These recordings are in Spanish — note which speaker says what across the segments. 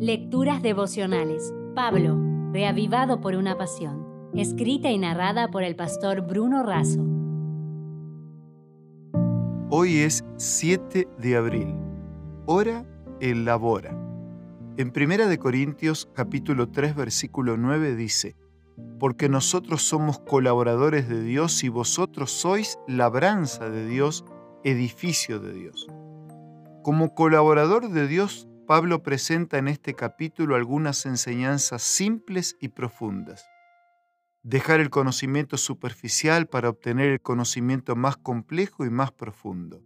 Speaker 1: Lecturas devocionales. Pablo, reavivado por una pasión. Escrita y narrada por el pastor Bruno Razo.
Speaker 2: Hoy es 7 de abril. Hora elabora. En 1 de Corintios capítulo 3 versículo 9 dice: Porque nosotros somos colaboradores de Dios y vosotros sois labranza de Dios, edificio de Dios. Como colaborador de Dios, Pablo presenta en este capítulo algunas enseñanzas simples y profundas. Dejar el conocimiento superficial para obtener el conocimiento más complejo y más profundo.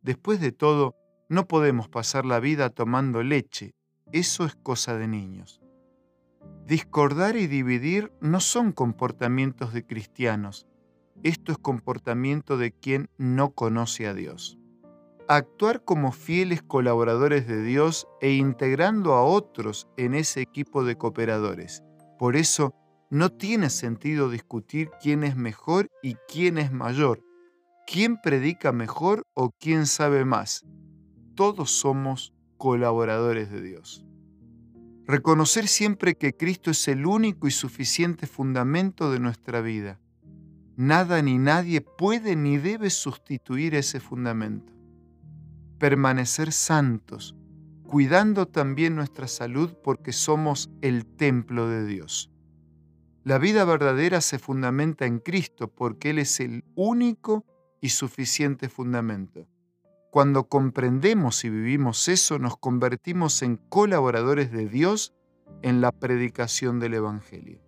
Speaker 2: Después de todo, no podemos pasar la vida tomando leche, eso es cosa de niños. Discordar y dividir no son comportamientos de cristianos, esto es comportamiento de quien no conoce a Dios actuar como fieles colaboradores de Dios e integrando a otros en ese equipo de cooperadores. Por eso, no tiene sentido discutir quién es mejor y quién es mayor, quién predica mejor o quién sabe más. Todos somos colaboradores de Dios. Reconocer siempre que Cristo es el único y suficiente fundamento de nuestra vida. Nada ni nadie puede ni debe sustituir ese fundamento permanecer santos, cuidando también nuestra salud porque somos el templo de Dios. La vida verdadera se fundamenta en Cristo porque Él es el único y suficiente fundamento. Cuando comprendemos y vivimos eso, nos convertimos en colaboradores de Dios en la predicación del Evangelio.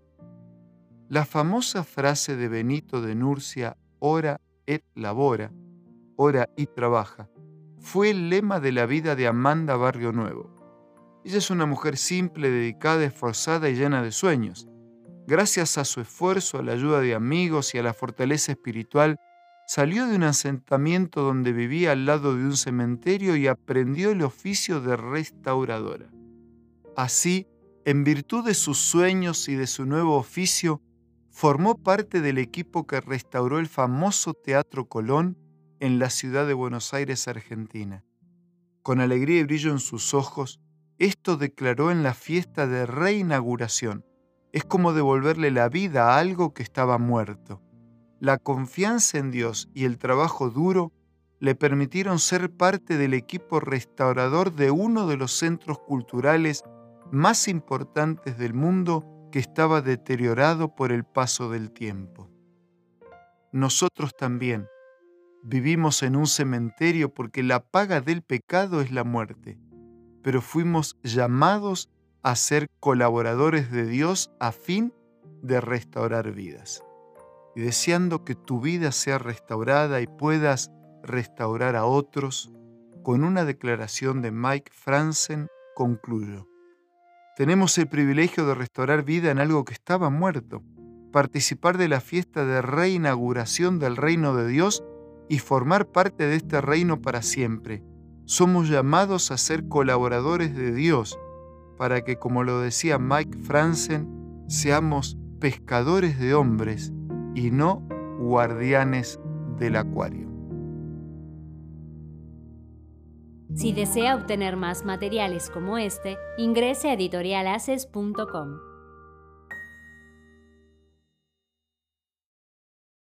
Speaker 2: La famosa frase de Benito de Nurcia, ora et labora, ora y trabaja, fue el lema de la vida de Amanda Barrio Nuevo. Ella es una mujer simple, dedicada, esforzada y llena de sueños. Gracias a su esfuerzo, a la ayuda de amigos y a la fortaleza espiritual, salió de un asentamiento donde vivía al lado de un cementerio y aprendió el oficio de restauradora. Así, en virtud de sus sueños y de su nuevo oficio, formó parte del equipo que restauró el famoso Teatro Colón en la ciudad de Buenos Aires, Argentina. Con alegría y brillo en sus ojos, esto declaró en la fiesta de reinauguración. Es como devolverle la vida a algo que estaba muerto. La confianza en Dios y el trabajo duro le permitieron ser parte del equipo restaurador de uno de los centros culturales más importantes del mundo que estaba deteriorado por el paso del tiempo. Nosotros también, Vivimos en un cementerio porque la paga del pecado es la muerte, pero fuimos llamados a ser colaboradores de Dios a fin de restaurar vidas. Y deseando que tu vida sea restaurada y puedas restaurar a otros, con una declaración de Mike Franzen concluyo. Tenemos el privilegio de restaurar vida en algo que estaba muerto, participar de la fiesta de reinauguración del reino de Dios y formar parte de este reino para siempre. Somos llamados a ser colaboradores de Dios para que, como lo decía Mike Franzen, seamos pescadores de hombres y no guardianes del acuario.
Speaker 1: Si desea obtener más materiales como este, ingrese a editorialaces.com.